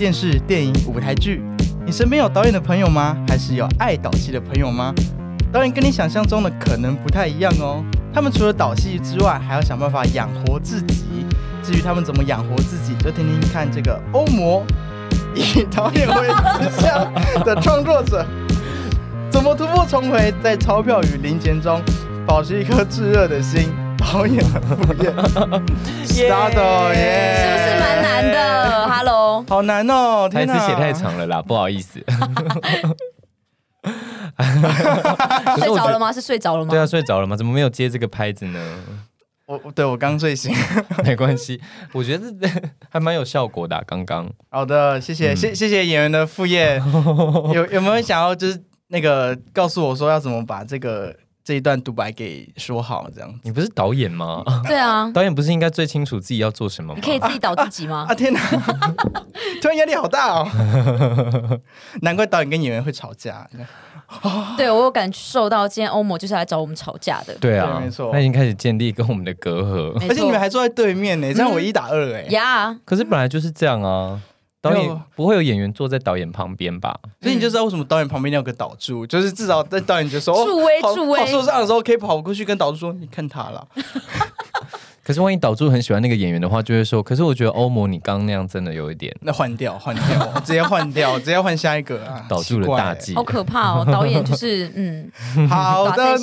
电视、电影、舞台剧？你身边有导演的朋友吗？还是有爱导戏的朋友吗？导演跟你想象中的可能不太一样哦。他们除了导戏之外，还要想办法养活自己。至于他们怎么养活自己，就听听看这个欧魔以导演为志向的创作者，怎么突破重围，在钞票与零钱中保持一颗炙热的心。导演的副业，start 耶，是不是蛮难的好难哦，台词写太。长了啦，不好意思。睡着了吗？是睡着了吗？对啊，睡着了吗？怎么没有接这个拍子呢？我我对我刚睡醒。没关系，我觉得还蛮有效果的啊、刚刚好的，谢谢，谢谢谢演员的副业。有有没有想要就是那个告诉我说要怎么把这个这一段独白给说好这样子？你不是导演吗？对啊，导演不是应该最清楚自己要做什么吗你？可以自己导自己吗 啊？天哪，突然压力好大哦。难怪导演跟演员会吵架。对我有感受到，今天欧摩就是来找我们吵架的。对啊，对没错他已经开始建立跟我们的隔阂。而且你们错还坐在对面呢，这样我一打二哎。呀，可是本来就是这样啊，导没有演不会有演员坐在导演旁边吧？所以你就知道为什么导演旁边要有个导助，就是至少在导演觉得说哦助威助威好受伤的时候，可以跑过去跟导助说：“你看他了。可是万一导助很喜欢那个演员的话，就会说：“可是我觉得欧摩你刚刚那样真的有一点”那换掉，换掉，直接换掉，直接换下一个啊！导助了大奇忌好。可怕哦！导演就是嗯，好打的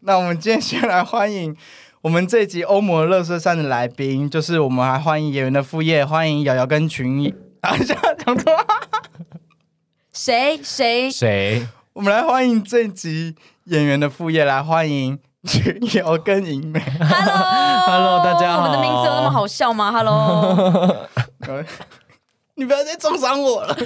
那我们今天先来欢迎我们这一集欧盟乐色山的来宾，就是我们还欢迎演员的副业，欢迎瑶瑶跟群等一下讲错。谁？谁？谁？我们来欢迎这集演员的副业，来欢迎群瑶跟银美。？Hello Hello，大家好我们的名字有那么好笑吗？Hello，你不要再重伤我了！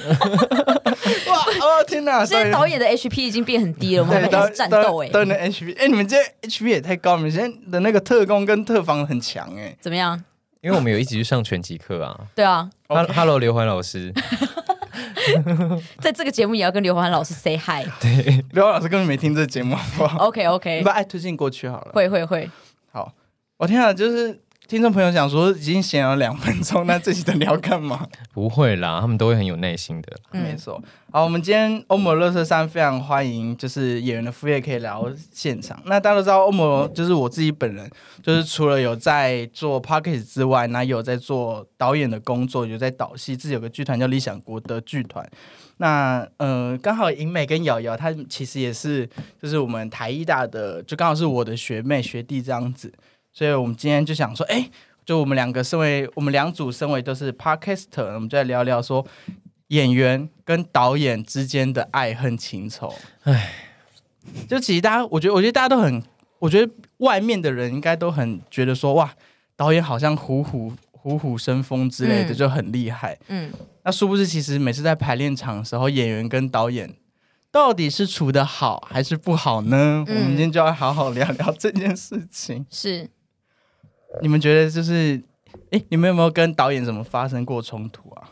哇哦天哪！现在导演的 HP 已经变很低了，我们还对战斗哎，导演的 HP，哎，你们这 HP 也太高了，你们现在的那个特工跟特防很强哎。怎么样？因为我们有一起去上拳击课啊。对啊，OK Hello，刘欢老师。在这个节目也要跟刘欢老师 say hi。对刘老师根本没听这节目，好不好？OK 你 OK，把爱推进过去好了。会会会，好，我天啊，就是听众朋友想说已经闲聊两分钟，那这集的聊干嘛？不会啦，他们都会很有耐心的。嗯，没错。好，我们今天欧摩乐色山非常欢迎，就是演员的副业可以来到现场。那大家都知道，欧摩就是我自己本人，就是除了有在做 p o c k e t 之外，那也有在做导演的工作，有在导戏，自己有个剧团叫理想国的剧团。那呃，刚好银美跟瑶瑶，她其实也是就是我们台艺大的，就刚好是我的学妹学弟这样子，所以我们今天就想说，哎、就我们两个身为我们两组身为都是 podcaster，我们就来聊聊说演员跟导演之间的爱恨情仇。哎，就其实大家，我觉得，我觉得大家都很，我觉得外面的人应该都很觉得说，哇，导演好像虎虎虎虎生风之类的，嗯就很厉害。嗯，那殊不知，其实每次在排练场的时候，演员跟导演到底是处的好还是不好呢？嗯我们今天就要好好聊聊这件事情。是你们觉得就是，哎，你们有没有跟导演怎么发生过冲突啊？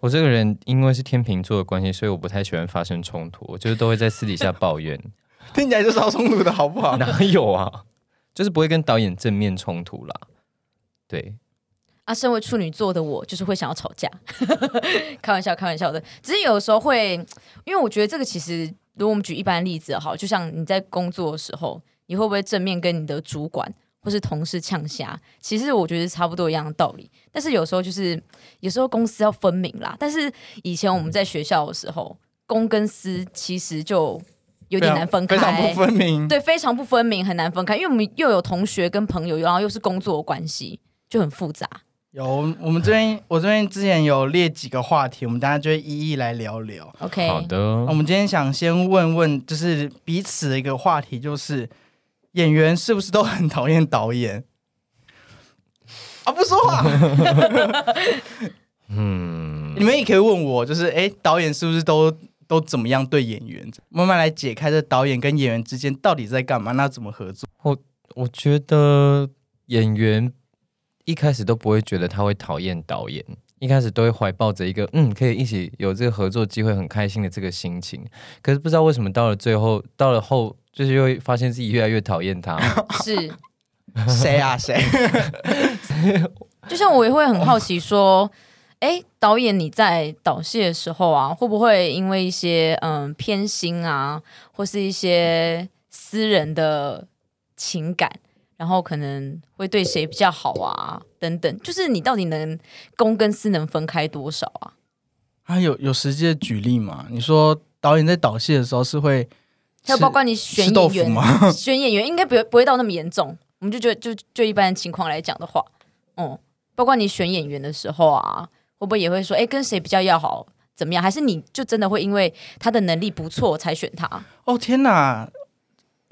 我这个人因为是天秤座的关系，所以我不太喜欢发生冲突，我就是都会在私底下抱怨。听起来就是好冲突的好不好？哪有啊？就是不会跟导演正面冲突啦。对，啊，身为处女座的我，就是会想要吵架，开玩笑，开玩笑的。只是有时候会，因为我觉得这个其实，如果我们举一般例子好，就像你在工作的时候，你会不会正面跟你的主管或是同事呛虾？其实我觉得差不多一样的道理。但是有时候就是，有时候公司要分明啦。但是以前我们在学校的时候，公跟私其实就有点难分开，非常不分明。对，非常不分明，很难分开，因为我们又有同学跟朋友，然后又是工作的关系，就很复杂。有我们这边，我这边之前有列几个话题，我们大家就会一一来聊聊。OK，好的我，们今天想先问问，就是彼此的一个话题，就是演员是不是都很讨厌导演？啊，不说话。嗯，你们也可以问我，就是哎，导演是不是都都怎么样对演员？慢慢来解开这导演跟演员之间到底在干嘛？那怎么合作？我觉得演员一开始都不会觉得他会讨厌导演，一开始都会怀抱着一个嗯，可以一起有这个合作机会，很开心的这个心情。可是不知道为什么到了最后，到了后，就是又会发现自己越来越讨厌他。是，谁啊谁？就像我也会很好奇说，哎，导演你在导戏的时候啊，会不会因为一些嗯偏心啊，或是一些私人的情感，然后可能会对谁比较好啊，等等，就是你到底能公跟私能分开多少啊？啊，有有实际的举例吗？你说导演在导戏的时候是会还有包括你选豆演员？选演员应该不会不会到那么严重。我们就觉得就就一般的情况来讲的话，嗯，包括你选演员的时候啊，会不会也会说，哎，跟谁比较要好，怎么样？还是你就真的会因为他的能力不错才选他？哦天哪，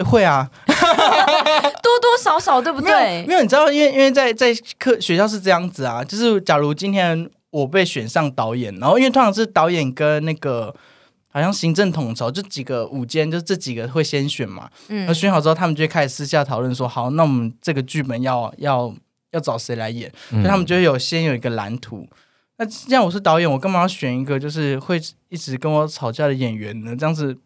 会啊，多多少少对不对没？有，你知道，因为因为在在课学校是这样子啊，就是假如今天我被选上导演，然后因为通常是导演跟那个好像行政统筹，就几个午间，就这几个会先选嘛，嗯那选好之后，他们就会开始私下讨论说，好，那我们这个剧本要要要找谁来演，所以他们就会有先有一个蓝图。那这样我是导演，我干嘛要选一个就是会一直跟我吵架的演员呢？这样子，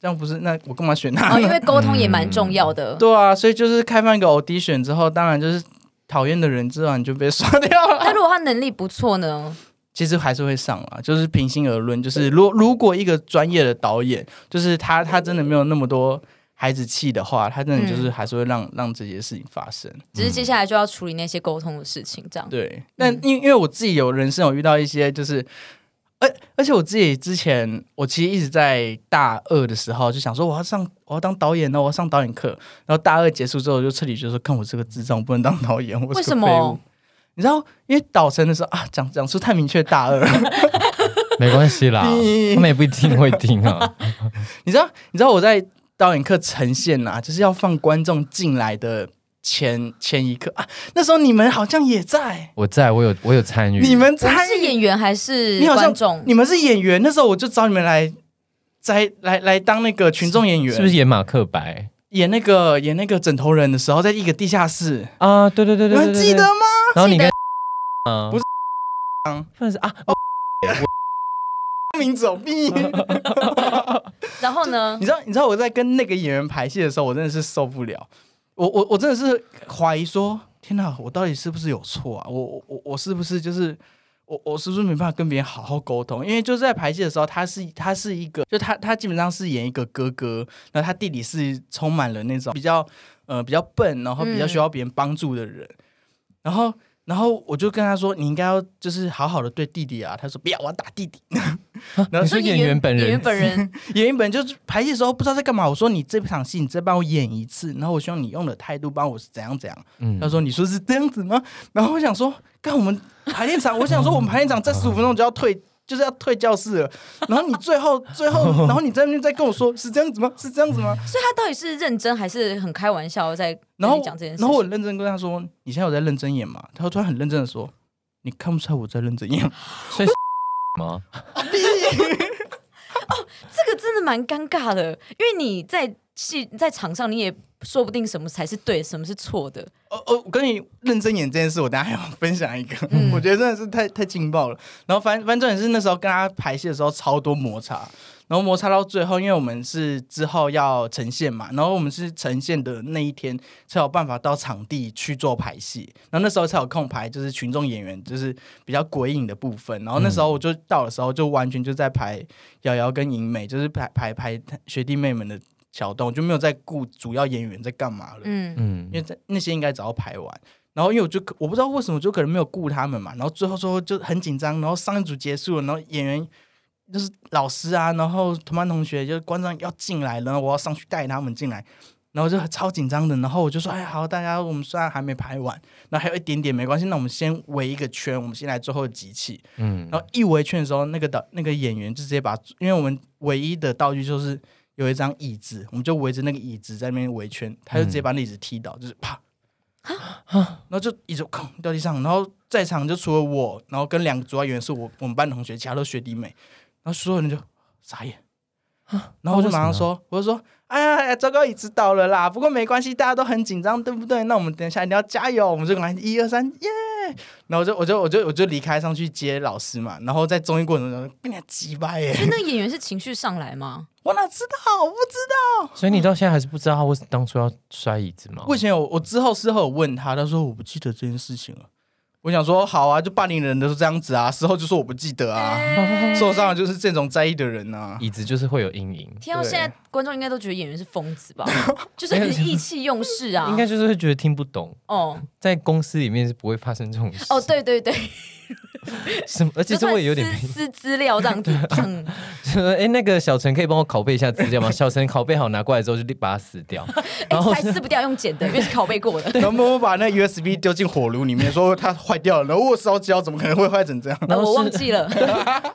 这样不是那我干嘛选他？哦，因为 沟通也蛮重要的。对啊，所以就是开放一个 audition 之后，当然就是讨厌的人之后你就被刷掉了。那如果他能力不错呢？其实还是会上啊，就是平心而论，就是如如果一个专业的导演，就是他他真的没有那么多孩子气的话，他真的就是还是会让、让这些事情发生。只是接下来就要处理那些沟通的事情，这样。对，那因因为我自己有人生有遇到一些就是。而而且我自己之前，我其实一直在大二的时候就想说，我要上，我要当导演呢，我要上导演课。然后大二结束之后，就彻底就说，看我这个智障，我不能当导演，我为什么？你知道，因为导成的时候啊，讲讲出太明确大二了。没关系啦，他们也不一定会听啊。你知道，你知道我在导演课呈现啊，就是要放观众进来的前前一刻啊，那时候你们好像也在，我在我有我有参与，你们我们参与是演员还是你好像观众？你们是演员，那时候我就找你们来，在来来当那个群众演员，是不是演马克白演那个演那个枕头人的时候，在一个地下室，啊？对对对你对对对，对们记得吗？然后你跟记啊不是算是啊，名字有逼。然后呢 你？知道，你知道我在跟那个演员排戏的时候，我真的是受不了。我我我真的是怀疑说，天哪，我到底是不是有错啊？我我我我是不是就是我我是不是没办法跟别人好好沟通？因为就是在排戏的时候，他是他是一个，就他他基本上是演一个哥哥，然后他弟弟是充满了那种比较呃比较笨，然后比较需要别人帮助的人，然后。然后我就跟他说：“你应该要就是好好的对弟弟啊。”他说：“不要，我要打弟弟。”然后你说演员本人演员本人 演员本人就是排戏的时候不知道在干嘛。我说你这场戏你再帮我演一次，然后我希望你用的态度帮我是怎样怎样。嗯他说你说是这样子吗？然后我想说，干我们排练场，我想说我们排练场在十五分钟就要退，就是要退教室了。然后你最后 最后，然后你在那边再跟我说是这样子吗？是这样子吗？所以他到底是认真还是很开玩笑在跟然后你讲这件事情？然后我很认真跟他说，你现在有在认真演吗？他突然很认真的说，你看不出来我在认真演。所以 吗？这个真的蛮尴尬的，因为你在戏在场上，你也说不定什么才是对，什么是错的。哦哦，我跟你认真演这件事，我等一下还要分享一个，嗯 我觉得真的是太太劲爆了。然后反反正也是那时候跟他排戏的时候超多摩擦，然后摩擦到最后，因为我们是之后要呈现嘛，然后我们是呈现的那一天才有办法到场地去做排戏，然后那时候才有空排就是群众演员，就是比较鬼影的部分。然后那时候我就到的时候，就完全就在排瑶瑶跟银美，就是排排排学弟妹们的小动，就没有在顾主要演员在干嘛了。嗯，嗯因为在那些应该早要排完。然后因为我就我不知道为什么就可能没有顾他们嘛，然后最后说就很紧张，然后上一组结束了，然后演员就是老师啊，然后同班同学就是观众要进来了，然后我要上去带他们进来，然后就超紧张的，然后我就说哎好，大家我们虽然还没排完，那还有一点点没关系，那我们先围一个圈，我们先来最后的集气，嗯然后一围圈的时候，那个导那个演员就直接把，因为我们唯一的道具就是有一张椅子，我们就围着那个椅子在那边围圈，他就直接把那椅子踢倒，就是啪，然后就椅子哐掉地上，然后在场就除了我，然后跟两个主要演员是我我们班同学，其他都学弟妹，然后所有人就傻眼。然后我就马上说，我就说，哎呀哎呀，糟糕，椅子倒了啦！不过没关系，大家都很紧张，对不对？那我们等一下一定要加油，我们就赶快一二三，耶！然后我就我就我就我就离开上去接老师嘛，然后在综艺过程中被人家击败耶！所以那个演员是情绪上来吗？我哪知道？我不知道。所以你到现在还是不知道他为当初要摔椅子吗？我以前有，我之后事后有问他，他说我不记得这件事情了。我想说，好啊，就霸凌人的都这样子啊，事后就说我不记得啊，受伤的就是这种在意的人啊。椅子就是会有阴影，听到对现在观众应该都觉得演员是疯子吧？就是很意气用事啊。应该就是会觉得听不懂，哦在公司里面是不会发生这种事。哦，对对对，什么？而且我也有点撕撕资料这样子，哎，那个小陈可以帮我拷贝一下资料吗？小陈拷贝好拿过来之后就立把它撕掉，然后撕不掉，用剪的，因为是拷贝过的。然后默默把那 USB 丢进火炉里面，说它坏掉了，然后我烧焦，怎么可能会坏成这样？然后我忘记了，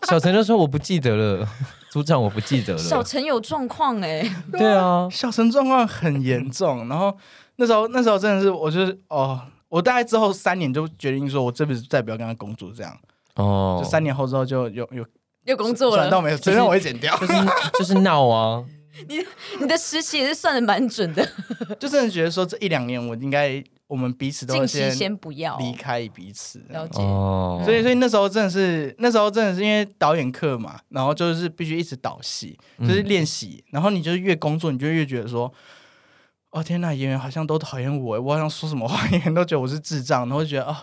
小陈就说我不记得了，组长我不记得了小了。陈有状况哎，对啊，小陈状况很严重，然后那时候那时候真的是，我就是哦，我大概之后三年就决定说，我这辈子再不要跟他工作，这样。哦就，三年后之后就有有有工作了。算到没有，虽然我会剪掉，就是 就是闹啊，你你的实习也是算的蛮准的，就真的觉得说这一两年我应该我们彼此都先先不要离开彼此。了解。哦，所以，所以那时候真的是，那时候真的是因为导演课嘛，然后就是必须一直导戏，就是练习，然后你就是越工作，你就越觉得说，哦天呐，演员好像都讨厌我，我好像说什么话，演员都觉得我是智障，然后就觉得哦，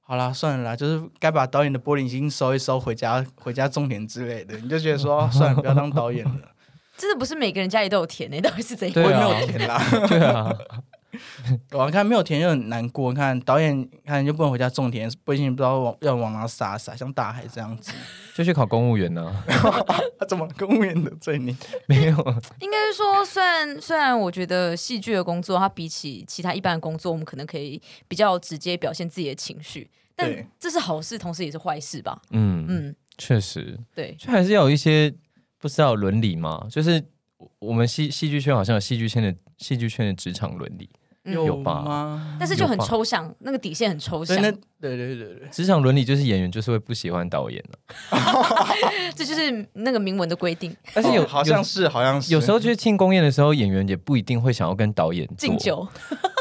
好啦，算了啦，就是该把导演的玻璃心收一收，回家回家种田之类的，你就觉得说，哦算了，不要当导演了，真的不是每个人家里都有田诶，到底是怎样？我没有田啦，对啊，我看没有田就很难过，看导演看就不能回家种田，不一定不知道往要往哪撒撒，像大海这样子，就去考公务员呢、他 怎么公务员的罪名？没有，应该是说，虽然虽然我觉得戏剧的工作，它比起其他一般的工作，我们可能可以比较直接表现自己的情绪，但这是好事，同时也是坏事吧？嗯嗯，嗯，确实，对，就还是要有一些不知道伦理嘛，就是我我们戏戏剧圈好像有戏剧圈的戏剧圈的职场伦理，嗯有吧？吗？但是就很抽象，那个底线很抽象，那对对对对，职场伦理就是演员就是会不喜欢导演了、这就是那个明文的规定。但是有、哦好像是好像是。有时候就是庆功宴的时候，演员也不一定会想要跟导演敬酒，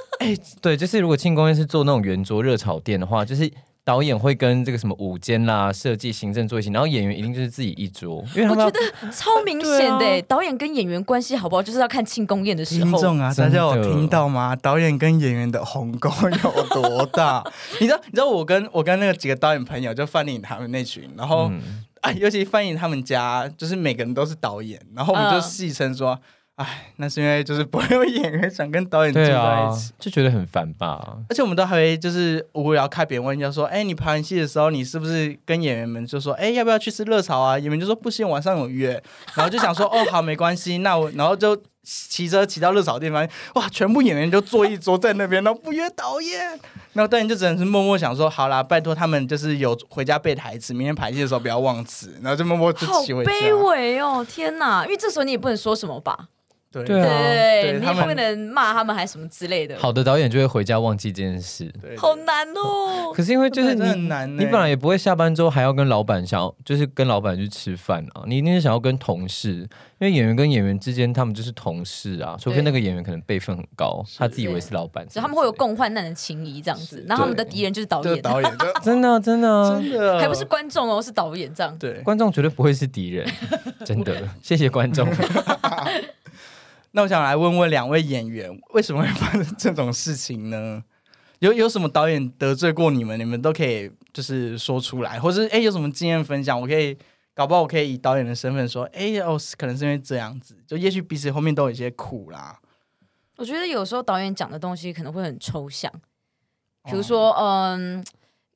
对，就是如果庆功宴是做那种圆桌热炒店的话，就是导演会跟这个什么舞监啦、设计、行政坐一起，然后演员一定就是自己一桌，因为他们我觉得超明显的、欸导演跟演员关系好不好，就是要看庆功宴的时候。听众啊，大家有听到吗？导演跟演员的鸿沟有多大？你知道？你知道我跟我跟那个几个导演朋友，就范丽颖他们那群，然后嗯哎，尤其范颖他们家，就是每个人都是导演，然后我们就嗯戏称说，哎，那是因为就是不会有演员想跟导演住在一起。，就觉得很烦吧。而且我们都还会就是无聊开别人玩笑说，哎，你排完戏的时候，你是不是跟演员们就说，哎，要不要去吃热炒啊？演员就说不行，晚上有约。然后就想说，哦，好，没关系，那我然后就骑车骑到热炒店，发现哇，全部演员就坐一桌在那边，然后不约导演。然后导演就只能是默默想说，好啦，拜托他们就是有回家背台词，明天排戏的时候不要忘词。然后就默默就好骑回家。卑微哦！天哪，因为这时候你也不能说什么吧？对。对啊。对，你也不能骂他们还什么之类的，好的导演就会回家忘记这件事。对。好难哦。可是因为就是你很难欸。你本来也不会下班之后还要跟老板想要，就是跟老板去吃饭啊，你一定是想要跟同事，因为演员跟演员之间他们就是同事啊，除非那个演员可能辈分很高，他自以为是老板，所以他们会有共患难的情谊这样子，然后他们的敌人就是导演，就是导演，真的。啊真的啊。真的还不是观众哦，是导演这样。对。观众绝对不会是敌人，真的，谢谢观众。那我想来问问两位演员，为什么会发生这种事情呢？有有什么导演得罪过你们，你们都可以就是说出来，或是哎有什么经验分享，我可以搞不好我可以以导演的身份说，哎哦，可能是因为这样子，就也许彼此后面都有一些苦啦。我觉得有时候导演讲的东西可能会很抽象，比如说，嗯，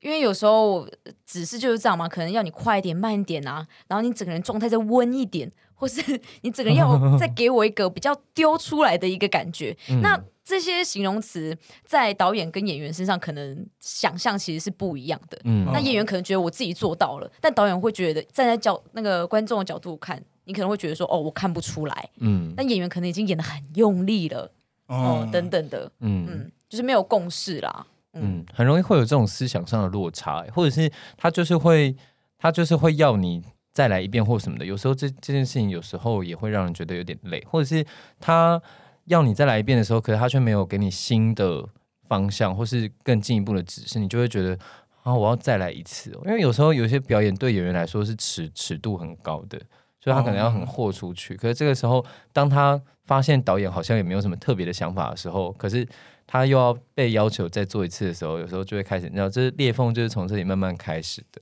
因为有时候指示就是这样嘛，可能要你快一点、慢一点啊，然后你整个人状态再温一点，或是 你整个人要 再给我一个比较丢出来的一个感觉。嗯那这些形容词在导演跟演员身上可能想象其实是不一样的。嗯那演员可能觉得我自己做到了，但导演会觉得站在角那个观众的角度看，你可能会觉得说，哦，我看不出来。嗯但演员可能已经演的很用力了，哦，等等的。嗯嗯，就是没有共识啦。嗯，很容易会有这种思想上的落差，或者是他就是会他就是会要你再来一遍或什么的。有时候这这件事情有时候也会让人觉得有点累，或者是他要你再来一遍的时候，可是他却没有给你新的方向或是更进一步的指示，你就会觉得啊，我要再来一次、哦。因为有时候有些表演对演员来说是尺尺度很高的，所以他可能要很豁出去。可是这个时候，当他发现导演好像也没有什么特别的想法的时候，可是他又要被要求再做一次的时候，有时候就会开始，你知道，这裂缝就是从这里慢慢开始的，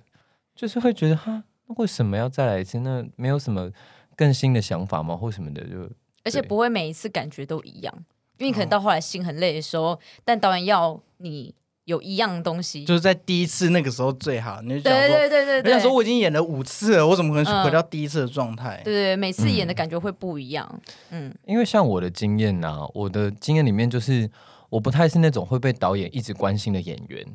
就是会觉得哈，那为什么要再来一次？那没有什么更新的想法吗？或什么的，就而且不会每一次感觉都一样，因为你可能到后来心很累的时候，但导演要你有一样东西，就是在第一次那个时候最好，你就想对说，对对对对，我想说我已经演了五次了，我怎么可能嗯回到第一次的状态？对对，每次演的感觉会不一样。嗯，因为像我的经验呐、我的经验里面就是，我不太是那种会被导演一直关心的演员，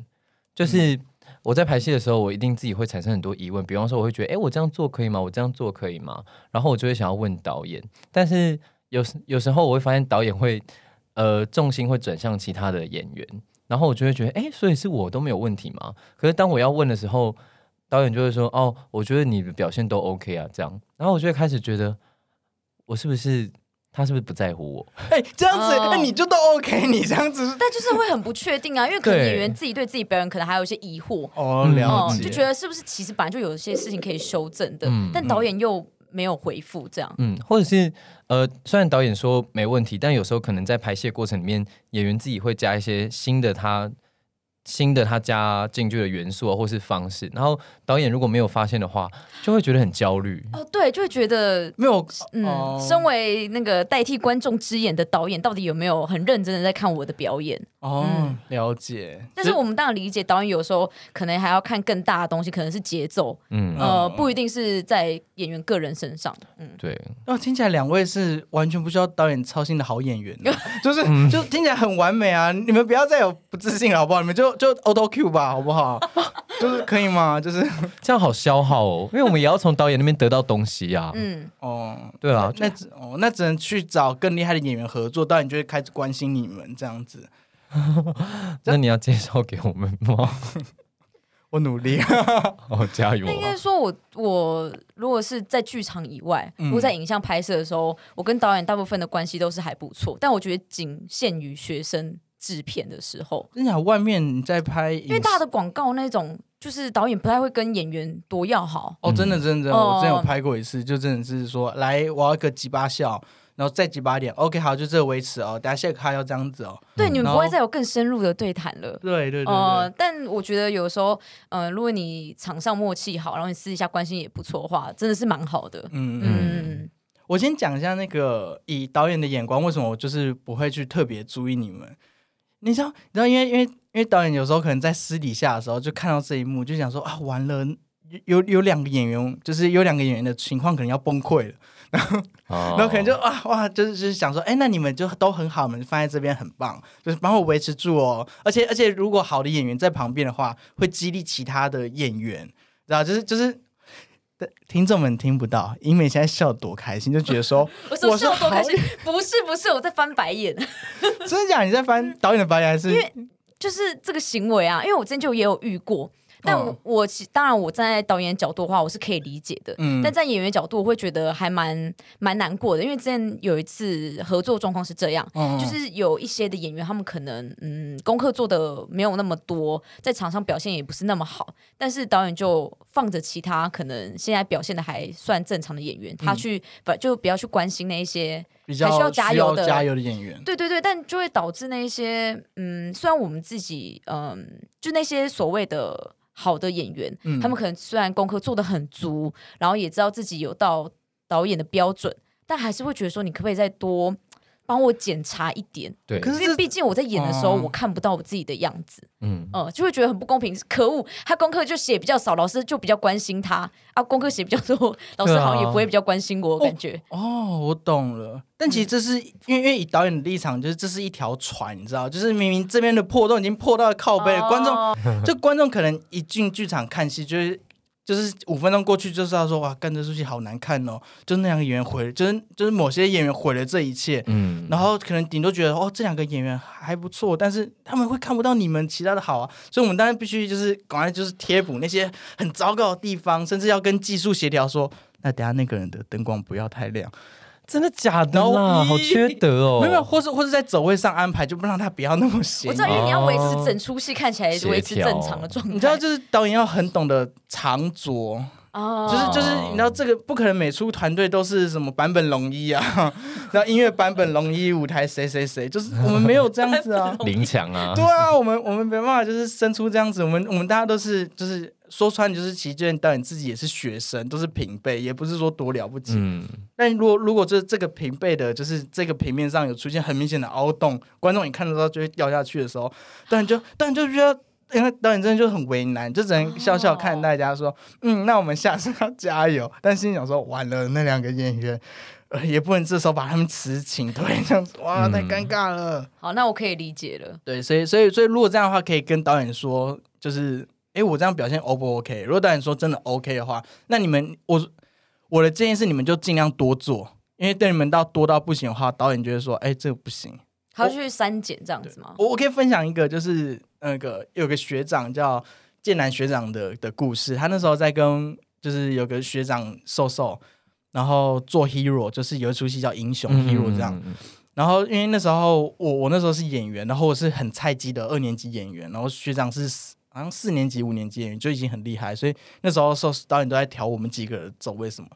就是。我在排戏的时候，我一定自己会产生很多疑问，比方说，我会觉得，哎，我这样做可以吗？我这样做可以吗？然后我就会想要问导演，但是有时有时候我会发现导演会，呃，重心会转向其他的演员，然后我就会觉得，哎，所以是我都没有问题吗？可是当我要问的时候，导演就会说，哦，我觉得你的表现都 OK 啊，这样，然后我就会开始觉得，我是不是他是不是不在乎我？哎、这样子，哦。哎、你就都 OK，你这样子。但就是会很不确定啊，因为可能演员自己对自己表演可能还有一些疑惑，哦，就觉得是不是其实本来就有一些事情可以修正的，嗯但导演又没有回复，这样。嗯，或者是呃，虽然导演说没问题，但有时候可能在排戏过程里面，演员自己会加一些新的他新的他加进去的元素啊，或是方式，然后导演如果没有发现的话，就会觉得很焦虑。哦，对，就会觉得。没有，嗯，哦身为那个代替观众之眼的导演，到底有没有很认真的在看我的表演？哦，嗯了解，但是我们当然理解，导演有时候可能还要看更大的东西，可能是节奏，嗯，呃，嗯不一定是在演员个人身上。嗯，对，哦，听起来两位是完全不需要导演操心的好演员呢，就是、嗯就听起来很完美啊！你们不要再有不自信了，好不好？你们就就 auto Q 吧，好不好？就是可以吗？就是 这样好消耗哦，因为我们也要从导演那边得到东西啊。嗯，哦，对啊，那只哦，那只能去找更厉害的演员合作，导演就会开始关心你们这样子。那你要介绍给我们吗？我努力，哦，加油那应该啊！说我我如果是在剧场以外，嗯如果在影像拍摄的时候，我跟导演大部分的关系都是还不错，但我觉得仅限于学生制片的时候，真假外面你在拍，因为大的广告那种，就是导演不太会跟演员多要好。哦，真的真的，真的哦我之前有拍过一次，就真的是说，来，我要一个几巴笑，然后再几把点，OK，好，就这个维持哦，等下下卡要这样子哦。对，你们不会再有更深入的对谈了。对对对对，呃，但我觉得有时候，呃，如果你场上默契好，然后你私底下关系也不错的话，真的是蛮好的。嗯嗯。嗯，我先讲一下那个以导演的眼光，为什么我就是不会去特别注意你们。你知道，你知道，因为因为因为导演有时候可能在私底下的时候就看到这一幕，就想说啊，完了，有有两个演员，就是有两个演员的情况可能要崩溃了，然后然后可能就啊哇，就是就是想说，哎，那你们就都很好，你们放在这边很棒，就是帮我维持住哦。而且而且，如果好的演员在旁边的话，会激励其他的演员，知道？就是就是。听众们听不到，英美现在笑多开心，就觉得说 我说笑多开心，不是不是，我在翻白眼，真的假的？你在翻导演的白眼还是？因为就是这个行为啊，因为我之前就也有遇过。但我、嗯。我其当然我站在导演角度的话，我是可以理解的。嗯。但在演员角度，我会觉得还蛮蛮难过的，因为之前有一次合作状况是这样，嗯就是有一些的演员，他们可能嗯功课做的没有那么多，在场上表现也不是那么好，但是导演就放着其他可能现在表现的还算正常的演员，他去不就不要去关心那一些比较还需要加油的加油的演员。对对对，但就会导致那些嗯，虽然我们自己嗯，就那些所谓的好的演员，嗯他们可能虽然功课做得很足，然后也知道自己有到导演的标准，但还是会觉得说，你可不可以再多帮我检查一点？对，可是这因为毕竟我在演的时候，哦我看不到我自己的样子，嗯，呃，就会觉得很不公平。可恶，他功课就写比较少，老师就比较关心他啊；功课写比较多，老师好像也不会比较关心我，感觉。哦，我懂了。但嗯其实这是、因为因为以导演的立场，就是这是一条船，你知道，就是明明这边的破洞已经破到靠背了，观众哦就观众可能一进剧场看戏，就是就是五分钟过去就是他说哇，干这出戏好难看哦，就是那两个演员毁了，就是就是某些演员毁了这一切，嗯，然后可能顶多觉得哦，这两个演员还不错，但是他们会看不到你们其他的好啊，所以我们当然必须就是赶快就是贴补那些很糟糕的地方，甚至要跟技术协调说，那等下那个人的灯光不要太亮，真的假的？好缺德哦！没有，没有或是或是在走位上安排，就不让他不要那么闲我知道，因为你要维哦持整出戏看起来维持正常的状态。你知道，就是导演要很懂得藏拙，哦，就是就是你知道这个不可能每出团队都是什么版本龙一啊，然后音乐版本龙一，舞台谁谁谁，就是我们没有这样子啊。林强啊对，啊，我们我们没办法，就是生出这样子。我们我们大家都是就是说穿，就是其实就连导演自己也是学生，都是平辈，也不是说多了不起。嗯，但如果如果这这个平辈的，就是这个平面上有出现很明显的凹洞，观众一看得到就会掉下去的时候，导演就导演就觉得。因为导演真的就很为难，就只能笑笑看大家说，嗯，那我们下次要加油。但心里想说，完了，那两个演员，呃，也不能这时候把他们辞请退，这样子，哇，嗯太尴尬了。好，那我可以理解了。对，所以所以所以如果这样的话，可以跟导演说，就是，诶，我这样表现 O 不 OK？如果导演说真的 OK 的话，那你们我我的建议是，你们就尽量多做，因为对你们到多到不行的话，导演就会说，诶，这个不行。他要去删减这样子吗？我我可以分享一个，就是那个有个学长叫剑南学长的的故事，他那时候在跟就是有个学长瘦瘦，然后做 hero，就是有一出戏叫英雄 hero 这样。嗯，嗯然后因为那时候我我那时候是演员，然后我是很菜鸡的二年级演员，然后学长是四好像四年级五年级就已经很厉害，所以那时候导演都在调我们几个走位什么，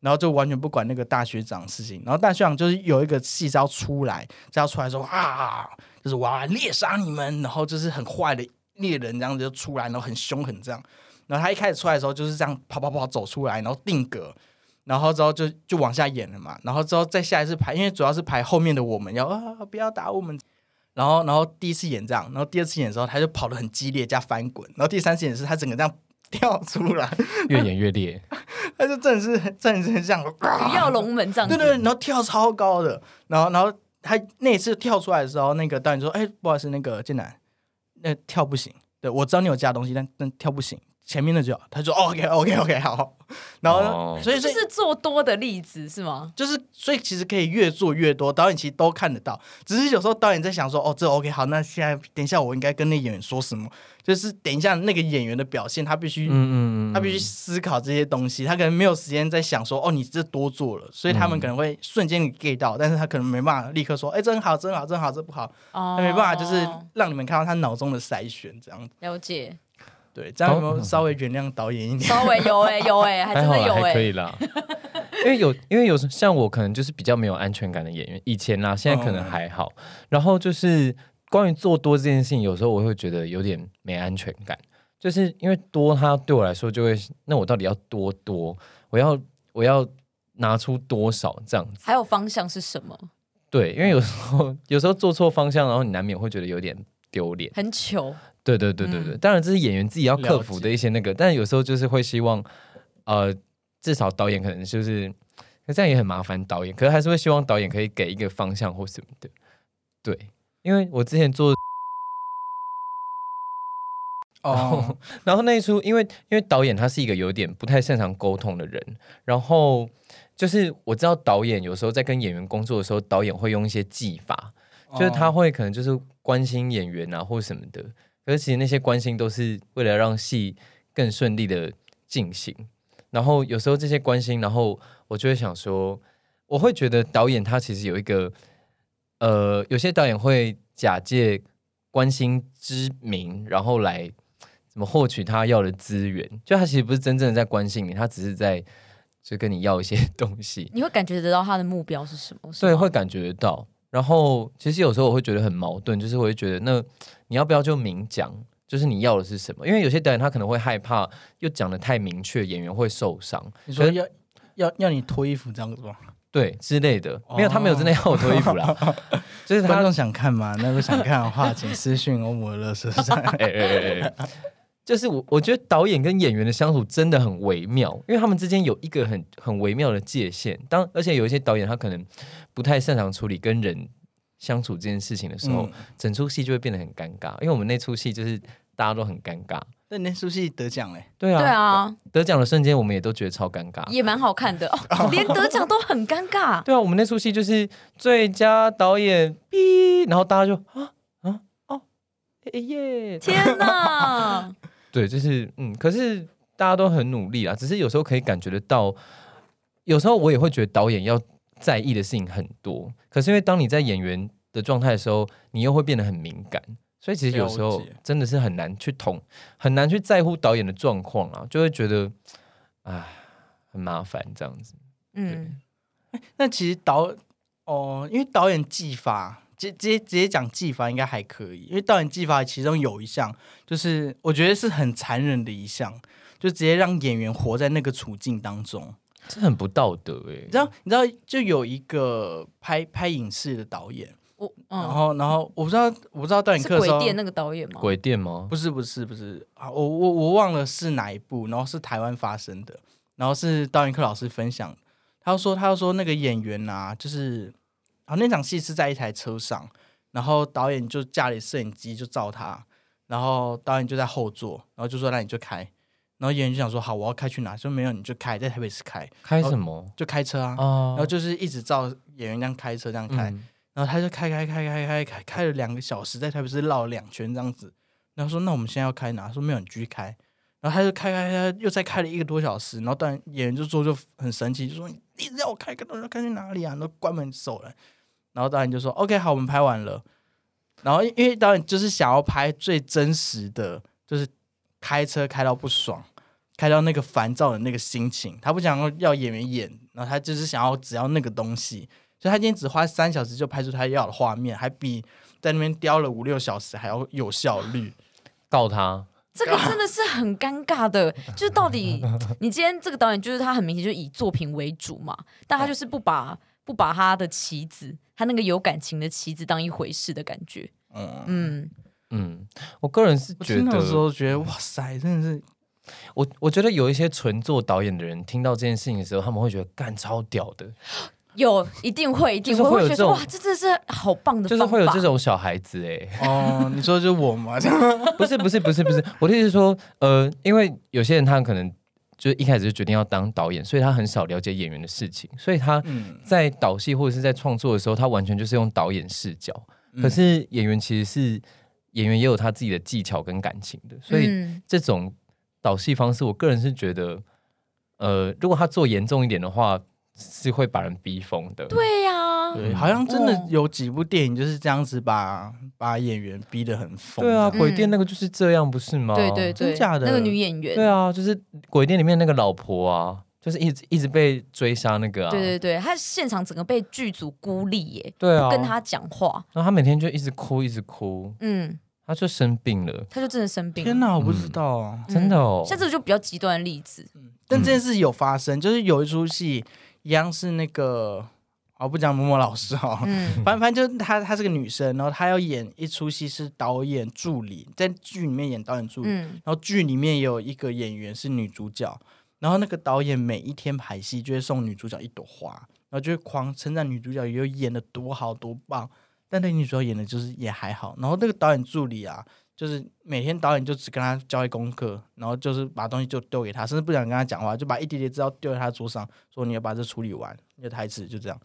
然后就完全不管那个大学长的事情。然后大学长就是有一个戏招出来，是要出来说啊，就是我猎杀你们，然后就是很坏的猎人这样子就出来，然后很凶狠这样。然后他一开始出来的时候就是这样跑跑跑走出来，然后定格，然后之后就就往下演了嘛。然后之后再下一次排，因为主要是排后面的我们要啊不要打我们。然后然后第一次演这样，然后第二次演的时候他就跑得很激烈加翻滚，然后第三次演是他整个这样跳出来，越演越烈，他就真的是真的是像鱼跃龙门这样子。对对，然后跳超高的，然后然后他那一次跳出来的时候，那个导演说：“哎，不好意思，那个建南，那跳不行。对我知道你有加东西，但但跳不行，前面的就好。”他说：“OK OK OK，好。”然后呢，哦所以所以就是做多的例子是吗？就是所以其实可以越做越多，导演其实都看得到，只是有时候导演在想说：“哦，这 OK 好，那现在等一下我应该跟那演员说什么？就是等一下那个演员的表现，他必须嗯嗯嗯，他必须思考这些东西，他可能没有时间在想说，哦，你这多做了，所以他们可能会瞬间 get 到，但是他可能没办法立刻说，哎，真好，真好，真好，这不好，哦他没办法，就是让你们看到他脑中的筛选，这样子了解，对，这样有没有稍微原谅导演一点？稍微有哎、有哎、还真的有哎、还可以啦。因为有，因为有像我可能就是比较没有安全感的演员，以前啦，现在可能还好。然后就是关于做多这件事情，有时候我会觉得有点没安全感，就是因为多，它对我来说就会，那我到底要多多？我要我要拿出多少这样子？还有方向是什么？对，因为有时候有时候做错方向，然后你难免会觉得有点丢脸。很糗，对对对对对，当然这是演员自己要克服的一些那个，但有时候就是会希望，呃，至少导演可能就是，可这样也很麻烦导演，可是还是会希望导演可以给一个方向或什么的。对，因为我之前做，哦，然后那一出，因为因为导演他是一个有点不太擅长沟通的人，然后就是我知道导演有时候在跟演员工作的时候，导演会用一些技法，就是他会可能就是关心演员啊或什么的，可是其实那些关心都是为了让戏更顺利的进行。然后有时候这些关心，然后我就会想说，我会觉得导演他其实有一个，呃，有些导演会假借关心之名，然后来怎么获取他要的资源，就他其实不是真正的在关心你，他只是在就跟你要一些 东西。你会感觉得到他的目标是什么？是对，会感觉得到。然后其实有时候我会觉得很矛盾，就是我会觉得，那你要不要就明讲，就是你要的是什么？因为有些导演他可能会害怕，又讲的太明确，演员会受伤，你说要要要你脱衣服这样子吗？对之类的。没有，他没有真的要我脱衣服啦，就是他观众想看嘛？那如果想看的话，请私信欧姆乐色山。哎哎哎哎，就是我我觉得导演跟演员的相处真的很微妙，因为他们之间有一个很很微妙的界限。当而且有一些导演他可能不太擅长处理跟人相处这件事情的时候，嗯整出戏就会变得很尴尬。因为我们那出戏就是大家都很尴尬，但那出戏得奖嘞，对啊，对啊，得奖的瞬间我们也都觉得超尴尬。也蛮好看的 哦，连得奖都很尴尬。对啊，我们那出戏就是最佳导演 B，然后大家就啊啊哦，哎耶！天哪！对，就是嗯，可是大家都很努力啊，只是有时候可以感觉得到，有时候我也会觉得导演要在意的事情很多，可是因为当你在演员的状态的时候，你又会变得很敏感，所以其实有时候真的是很难去统，很难去在乎导演的状况啊，就会觉得啊很麻烦这样子。嗯，那其实导哦，因为导演技法，直直接直接讲技法应该还可以，因为导演技法其中有一项就是我觉得是很残忍的一项，就直接让演员活在那个处境当中。这很不道德哎、你知道，你知道，就有一个拍拍影视的导演，我然嗯，后然后我不知道我不知道导演课的时候，鬼店那个导演吗？鬼店吗？不是不是不是啊，我我我忘了是哪一部，然后是台湾发生的，然后是导演课老师分享，他说他说那个演员啊，就是啊那场戏是在一台车上，然后导演就架了摄影机就照他，然后导演就在后座，然后就说那你就开，然后演员就想说好我要开去哪，说没有你就开，在台北市开，开什么就开车啊，啊然后就是一直照演员这样开车这样开，嗯然后他就开开开开开开开了两个小时，在台北市绕了两圈这样子。然后说那我们现在要开哪？说没有，你继续开。然后他就开开开，又再开了一个多小时。然后当然演员就说就很神奇，就说你一直要我开，跟要开去哪里啊？然后关门走了。然后导演就说 OK 好，我们拍完了。然后因为导演就是想要拍最真实的，就是开车开到不爽，开到那个烦躁的那个心情。他不想要要演员演，然后他就是想要只要那个东西。所以他今天只花三小时就拍出他要的画面，还比在那边雕了五六小时还要有效率。告他，这个真的是很尴尬的，就是到底 你今天这个导演，就是他很明显就是以作品为主嘛，但他就是不把不把他的棋子，他那个有感情的棋子当一回事的感觉。嗯，嗯，嗯，我个人是觉我听到的时，候觉得哇塞，真的是我我觉得有一些纯做导演的人听到这件事情的时候，他们会觉得干超屌的，有一定会一定就是会有这种会觉得哇，这真的是好棒的就是，会有这种小孩子哎、哦，你说就是我吗？不是不是不是不是，我的意思是说，呃，因为有些人他可能就一开始就决定要当导演，所以他很少了解演员的事情，所以他嗯，在导戏或者是在创作的时候，他完全就是用导演视角。嗯。可是演员其实是演员也有他自己的技巧跟感情的，所以嗯。这种导戏方式，我个人是觉得，呃，如果他做严重一点的话，是会把人逼疯的。对呀、对，好像真的哦。有几部电影就是这样子把把演员逼得很疯。对啊，鬼店那个就是这样，不是吗？对对对，真假的？那个女演员，对啊，就是鬼店里面那个老婆啊，就是一直一直被追杀那个啊。对对对，她现场整个被剧组孤立耶，对啊，不跟她讲话，然后她每天就一直哭，一直哭，嗯，他就生病了，她就真的生病了。天哪，我不知道啊。嗯。真的哦。像这个就比较极端的例子，嗯。但这件事有发生，就是有一出戏一样是那个，我不讲某某老师哦，嗯。反正反正就是她她是个女生，然后她要演一出戏是导演助理，在剧里面演导演助理，嗯。然后剧里面也有一个演员是女主角，然后那个导演每一天排戏就会送女主角一朵花，然后就会狂称赞女主角有演的多好多棒，但那女主角演的就是也还好，然后那个导演助理啊，就是每天导演就只跟她交代功课，然后就是把东西就丢给她，甚至不想跟她讲话，就把一叠叠资料丢在她桌上，说你要把这处理完，你的台词就这样。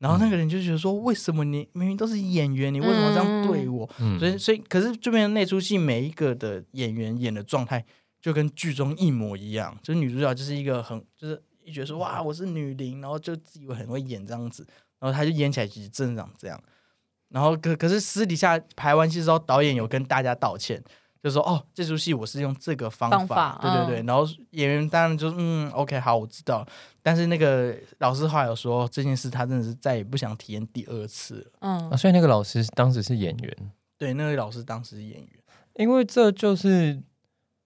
然后那个人就觉得说，为什么你明明都是演员，你为什么这样对我？嗯所以，所以，可是这边那出戏每一个的演员演的状态就跟剧中一模一样，就是女主角就是一个很就是一觉得说哇我是女伶，然后就自以为很会演这样子，然后她就演起来其实真的长这样。然后可可是私底下排完戏之后，导演有跟大家道歉，就说哦这出戏我是用这个方法，方法对对对。然后演员当然就嗯 OK 好我知道，但是那个老师后来有说这件事他真的是再也不想体验第二次了。嗯啊，，所以那个老师当时是演员，对，那位老师当时是演员。因为这就是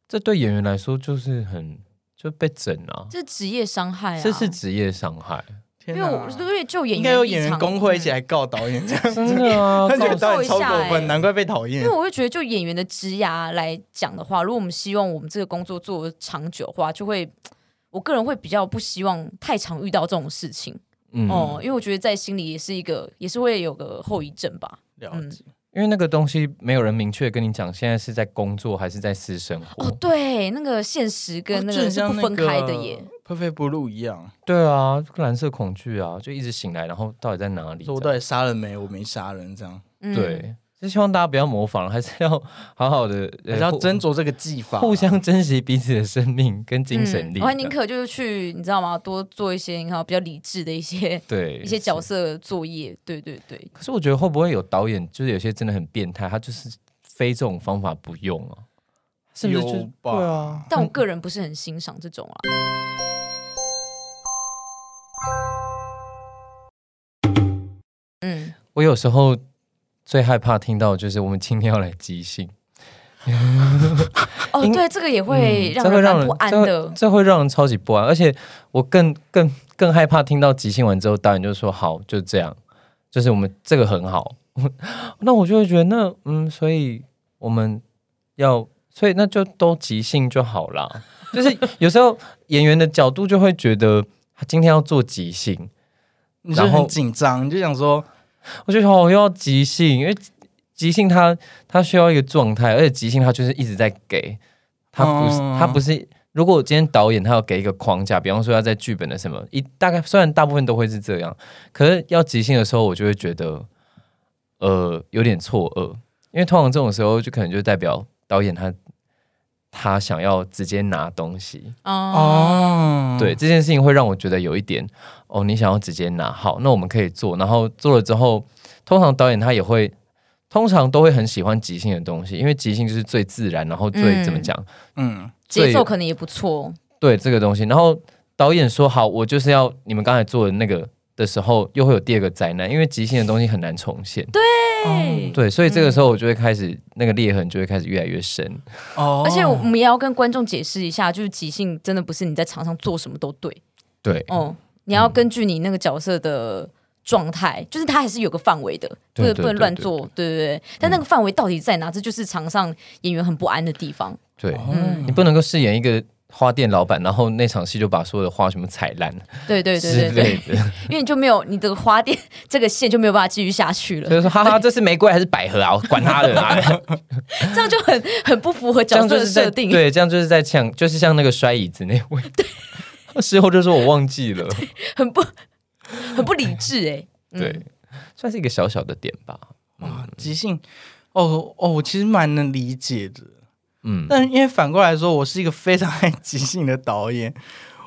这对演员来说就是很就被整啊，这是职业伤害啊，这是职业伤害，因为我因为就演员应该有演员工会一起来告导演这样 子，真的啊，他觉得导演超过分，难怪被讨厌因为。我会觉得，就演员的职涯来讲的话，如果我们希望我们这个工作做得长久的话，就会，我个人会比较不希望太常遇到这种事情、嗯哦，因为我觉得在心里也是一个，也是会有个后遗症吧。了解，因为那个东西没有人明确跟你讲，现在是在工作还是在私生活。哦，对，那个现实跟那个是不分开的耶。Perfect Blue 一样，对啊，蓝色恐惧啊，就一直醒来，然后到底在哪里？说我到底杀人没？我没杀人，这样嗯，对，就希望大家不要模仿，还是要好好的，还是要斟酌这个技法，互相珍惜彼此的生命跟精神力嗯。我还宁可就是去，你知道吗？多做一些你看比较理智的一些对 一些角。色作业。对对对，可是我觉得会不会有导演，就是有些真的很变态，他就是非这种方法不用啊？是不是就有吧对啊？但我个人不是很欣赏这种啊。嗯，我有时候最害怕听到就是我们今天要来即兴，哦，对，这个也会让嗯这会让人不安这会的。这会让人超级不安，而且我更更更害怕听到即兴完之后，导演就说好就这样，就是我们这个很好，那我就会觉得那嗯，所以我们要，所以那就都即兴就好啦。就是有时候演员的角度就会觉得他今天要做即兴，你就然后很紧张，你就想说，我觉得好，我又要即兴，因为即兴他他需要一个状态，而且即兴他就是一直在给，他不是哦它不是。如果今天导演他要给一个框架，比方说要在剧本的什么一大概，虽然大部分都会是这样，可是要即兴的时候，我就会觉得呃有点错愕，因为通常这种时候就可能就代表导演他他想要直接拿东西，哦，哦，对这件事情会让我觉得有一点哦，你想要直接拿好，那我们可以做，然后做了之后，通常导演他也会，通常都会很喜欢即兴的东西，因为即兴就是最自然，然后最、嗯怎么讲，嗯，节最奏可能也不错。对这个东西，然后导演说好，我就是要你们刚才做的那个的时候，又会有第二个灾难，因为即兴的东西很难重现，对对对，所以这个时候我就会开始、那个裂痕就会开始越来越深，哦，而且我们也要跟观众解释一下，就是即兴真的不是你在场上做什么都对对哦，你要根据你那个角色的状态，就是它还是有个范围的，不对能不能对对对乱做，对对对。但那个范围到底在哪？这就是场上演员很不安的地方。对，嗯你不能够饰演一个。花店老板，然后那场戏就把所有的花全部踩烂，对对对对之类对，的，因为你就没有你这个花店这个线就没有办法继续下去了所，以说，哈哈，这是玫瑰还是百合啊？我管他的啊！这样就很很不符合这角色样就是在的设定。对，这样就是在像，就是像那个摔椅子那位，对事后就说我忘记了，很不很不理智哎、嗯对，算是一个小小的点吧。哇，即兴，哦哦，我其实蛮能理解的。嗯，但因为反过来说，我是一个非常爱即兴的导演，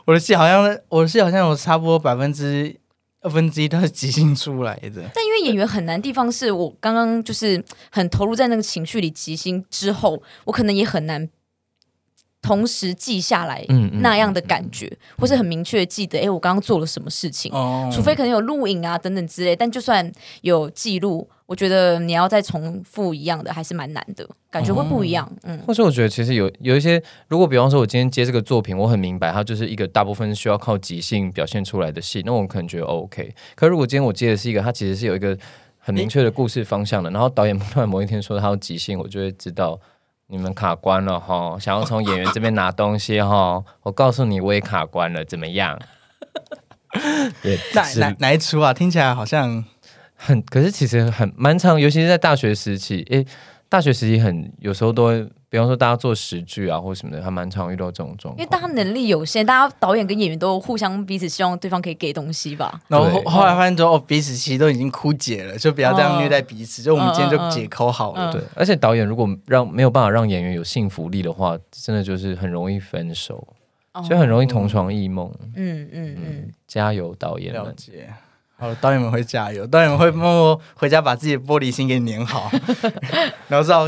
我的戏好像我的戏好像有差不多百分之二分之一都是即兴出来的。但因为演员很难地方是我刚刚就是很投入在那个情绪里，即兴之后，我可能也很难同时记下来那样的感觉，或是很明确地记得，哎，我刚刚做了什么事情。哦除非可能有录影啊等等之类，但就算有记录，我觉得你要再重复一样的还是蛮难的，感觉会不一样。嗯，或者我觉得其实有有一些，如果比方说我今天接这个作品，我很明白它就是一个大部分需要靠即兴表现出来的戏，那我可能觉得 OK。可如果今天我接的是一个，它其实是有一个很明确的故事方向的，然后导演突然某一天说他要即兴，我就会知道。你们卡关了哈，想要从演员这边拿东西哈，我告诉你我也卡关了，怎么样？哪哪哪一出啊？听起来好像很，可是其实很蛮长，尤其是在大学时期，诶，大学时期很有时候都会，比方说大家做十剧啊或什么的，还蛮常遇到这种状况。因为大家能力有限，大家导演跟演员都互相彼此希望对方可以给东西吧。然后后来发现说，哦，彼此其实都已经枯竭了，就不要这样虐待彼此。就我们今天就解扣好了。嗯对，而且导演如果让没有办法让演员有幸福力的话，真的就是很容易分手，所以很容易同床异梦。嗯嗯嗯嗯，加油，导演们！了解。好，导演们会加油，导演们会默默回家把自己的玻璃心给粘好，然后知道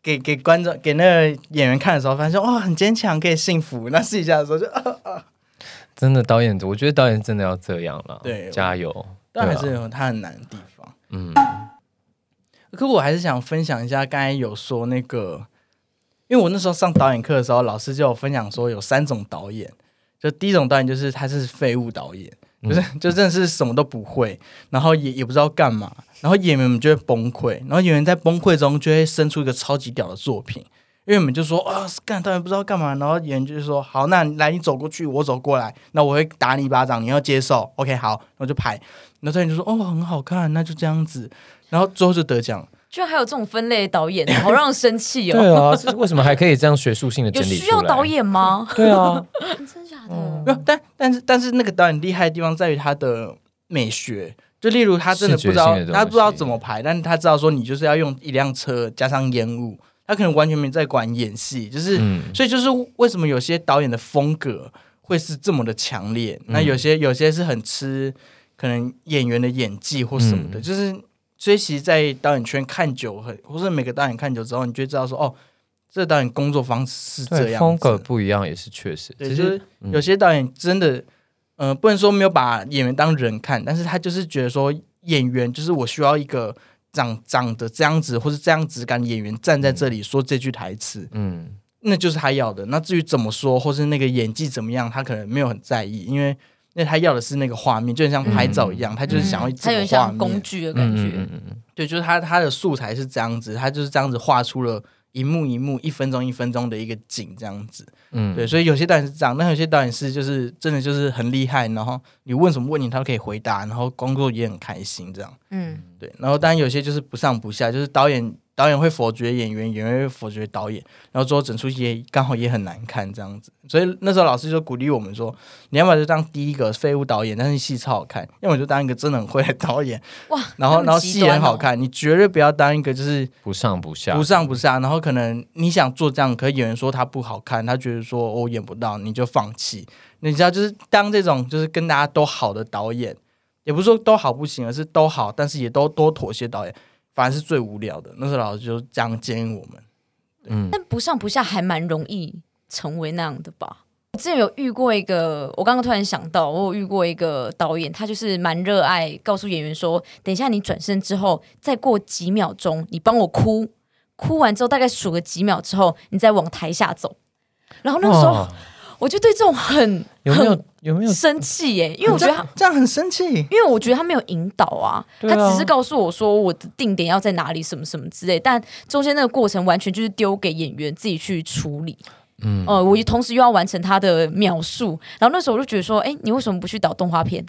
给给观众给那个演员看的时候，发现说哇很坚强，可以幸福。那试一下的时候就，啊、真的导演，我觉得导演真的要这样了。对加油！但还对啊是有他很难的地方。嗯可我还是想分享一下，刚才有说那个，因为我那时候上导演课的时候，老师就有分享说有三种导演，就第一种导演就是他是废物导演，就是、就真的是什么都不会，然后也也不知道干嘛，然后演员们就会崩溃，然后演员在崩溃中就会生出一个超级屌的作品。因为我们就说啊，干当然不知道干嘛，然后演员就是说好，那来你走过去，我走过来，那我会打你一巴掌，你要接受，OK 好，然后就拍，然后导演就说哦很好看，那就这样子，然后最后就得奖，居然还有这种分类的导演，好让人生气哦。对啊，这为什么还可以这样学术性的有 整理需要导？演吗？对啊，真假嗯的？没有，但但是但是那个导演厉害的地方在于他的美学，就例如他真的不知道他不知道怎么排，但是他知道说你就是要用一辆车加上烟雾，他可能完全没在管演戏，就是、嗯，所以就是为什么有些导演的风格会是这么的强烈，嗯那有些有些是很吃可能演员的演技或什么的，嗯就是所以其实，在导演圈看久很，或者每个导演看久之后，你就知道说哦。这个导演工作方式是这对，样，风格不一样也是确实，对，只就是是嗯有些导演真的，呃，不能说没有把演员当人看，但是他就是觉得说演员就是我需要一个长长得这样子或是这样子感的演员站在这里说这句台词，嗯那就是他要的。那至于怎么说或是那个演技怎么样，他可能没有很在意，因为因为他要的是那个画面，就很像拍照一样，他就是想要嗯它有点这个画像工。具的感觉。嗯嗯嗯嗯对，就是他他的素材是这样子，他就是这样子画出了。一幕一幕、一分钟一分钟的一个景，这样子，嗯，对，所以有些导演是这样，那有些导演是就是真的就是很厉害，然后你问什么问题他都可以回答，然后工作也很开心这样。嗯，对，然后当然有些就是不上不下，就是导演导演会否决演员，演员会否决导演，然后最后整出戏也刚好也很难看这样子。所以那时候老师就鼓励我们说，你要么就当第一个废物导演，但是戏超好看；要么就当一个真的很会的导演，哇，然后然后戏也。很好看。你绝对不要当一个就是不上不下，不上不下，然后可能你想做这样，可是演员说他不好看，他觉得说我演不到，你就放弃。你知道，就是当这种就是跟大家都好的导演，也不是说都好不行，而是都好，但是也都多妥协导演，反而是最无聊的。那时候老师就这样建议我们。嗯，但不上不下还蛮容易成为那样的吧。我之前有遇过一个，我刚刚突然想到，我有遇过一个导演，他就是蛮热爱告诉演员说，等一下你转身之后，再过几秒钟，你帮我哭，哭完之后大概数个几秒之后，你再往台下走。然后那个时候，哇我就对这种很有没有有没有生气耶，因为我觉得他。这样很生气。因为我觉得他没有引导啊，啊他只是告诉我说我的定点要在哪里，什么什么之类，但中间那个过程完全就是丢给演员自己去处理。嗯呃，我同时又要完成他的描述，然后那时候我就觉得说，哎，你为什么不去导动画片？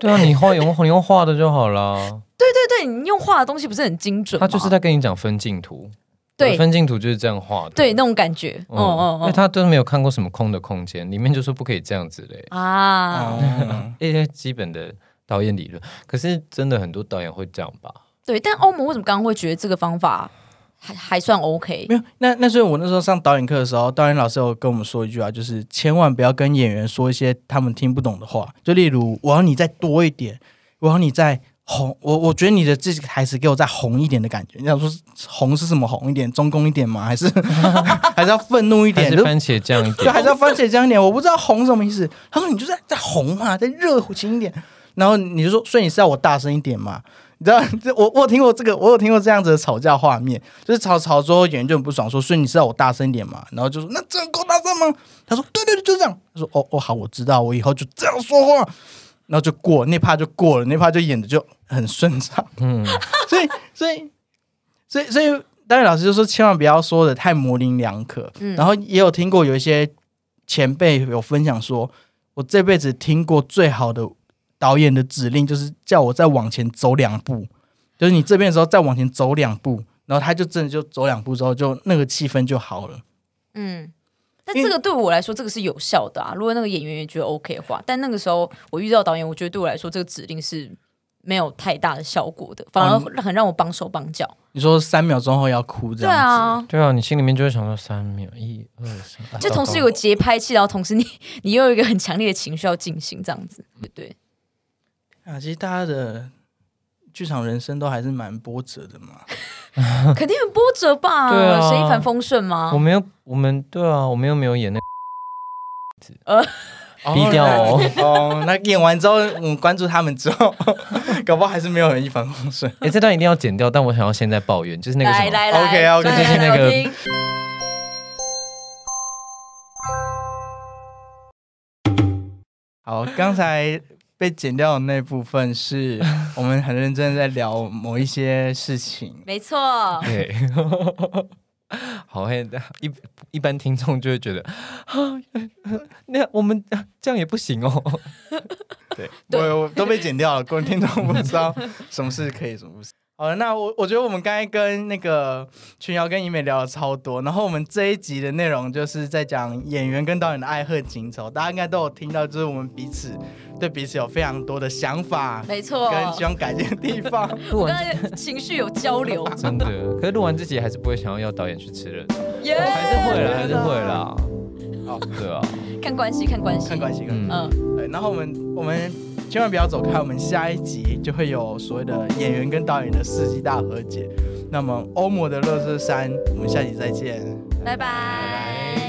对啊，你画用 你用画的就好了。对对对，你用画的东西不是很精准？他就是在跟你讲分镜图，对分镜图就是这样画的。对那种感觉，嗯，哦哦哦因为他都没有看过什么空的空间，里面就说不可以这样子嘞，啊，哦，一些基本的导演理论。可是真的很多导演会这样吧？对。但欧盟为什么刚刚会觉得这个方法还还算 OK？没有，那那所以我那时候上导演课的时候，导演老师有跟我们说一句话，就是千万不要跟演员说一些他们听不懂的话，就例如我要你再多一点，我要你再红，我我觉得你的这个台词给我再红一点的感觉。你想说红是什么红一点，中宫一点吗？还是 还是要愤怒一点？就还是番茄酱一就点？还是要番茄酱一点？我不知道红什么意思。他说你就在在红嘛，在热情一点。然后你就说，所以你是要我大声一点嘛？你知道，我我有听过这个，我有听过这样子的吵架画面，就是吵吵之后演员就很不爽，说，所以你是要我大声一点嘛？然后就说，那这样够大声吗？他说，对对对，就这样。他说，哦哦好，我知道，我以后就这样说话。然后就过那趴就过了，那趴就演的就很顺畅。嗯，所以所以所以所以导演老师就说，千万不要说的太模棱两可。嗯然后也有听过有一些前辈有分享说，我这辈子听过最好的导演的指令就是叫我再往前走两步，就是你这边的时候再往前走两步，然后他就真的就走两步之后，就那个气氛就好了。嗯。但这个对我来说，这个是有效的啊。如果那个演员也觉得 OK 的话，但那个时候我遇到导演，我觉得对我来说，这个指令是没有太大的效果的，反而很让我帮手帮脚。你说三秒钟后要哭这对样子，啊，对啊，你心里面就会想说三秒，一二三，啊就同时有个节拍器，然后同时你你又有一个很强烈的情绪要进行，这样子，对对。啊，其实大家的剧场人生都还是蛮波折的嘛。肯定很波折吧？对啊谁一帆风顺吗我？没有我们对啊，我们又没有演那呃低调哦那哦，那演完之后，我们关注他们之后，搞不好还是没有人一帆风顺。哎，这段一定要剪掉，但我想要现在抱怨，就是那个什么，来来来 OK，OK，来就是那个好，刚才被剪掉的那部分是 我们很认真地在聊某一些事情。没错，对，好黑的，一一般听众就会觉得啊，那我们啊这样也不行哦。对我我都被剪掉了，各位听众不知道什么事可以，什么不行。好了，那我我觉得我们刚才跟那个群瑶跟怡美聊了超多，然后我们这一集的内容就是在讲演员跟导演的爱恨情仇，大家应该都有听到，就是我们彼此对彼此有非常多的想法，没错，跟希望改进的地方。我刚才情绪有交流，真的。可是录完这集还是不会想要要导演去吃热炒，耶！还是会啦，还是会啦。好，对啊，看关系，看关系，看关系，嗯关系。嗯，对，然后我们我们千万不要走开，我们下一集就会有所谓的演员跟导演的世纪大和解。那么欧盟的乐色山，我们下集再见。拜拜。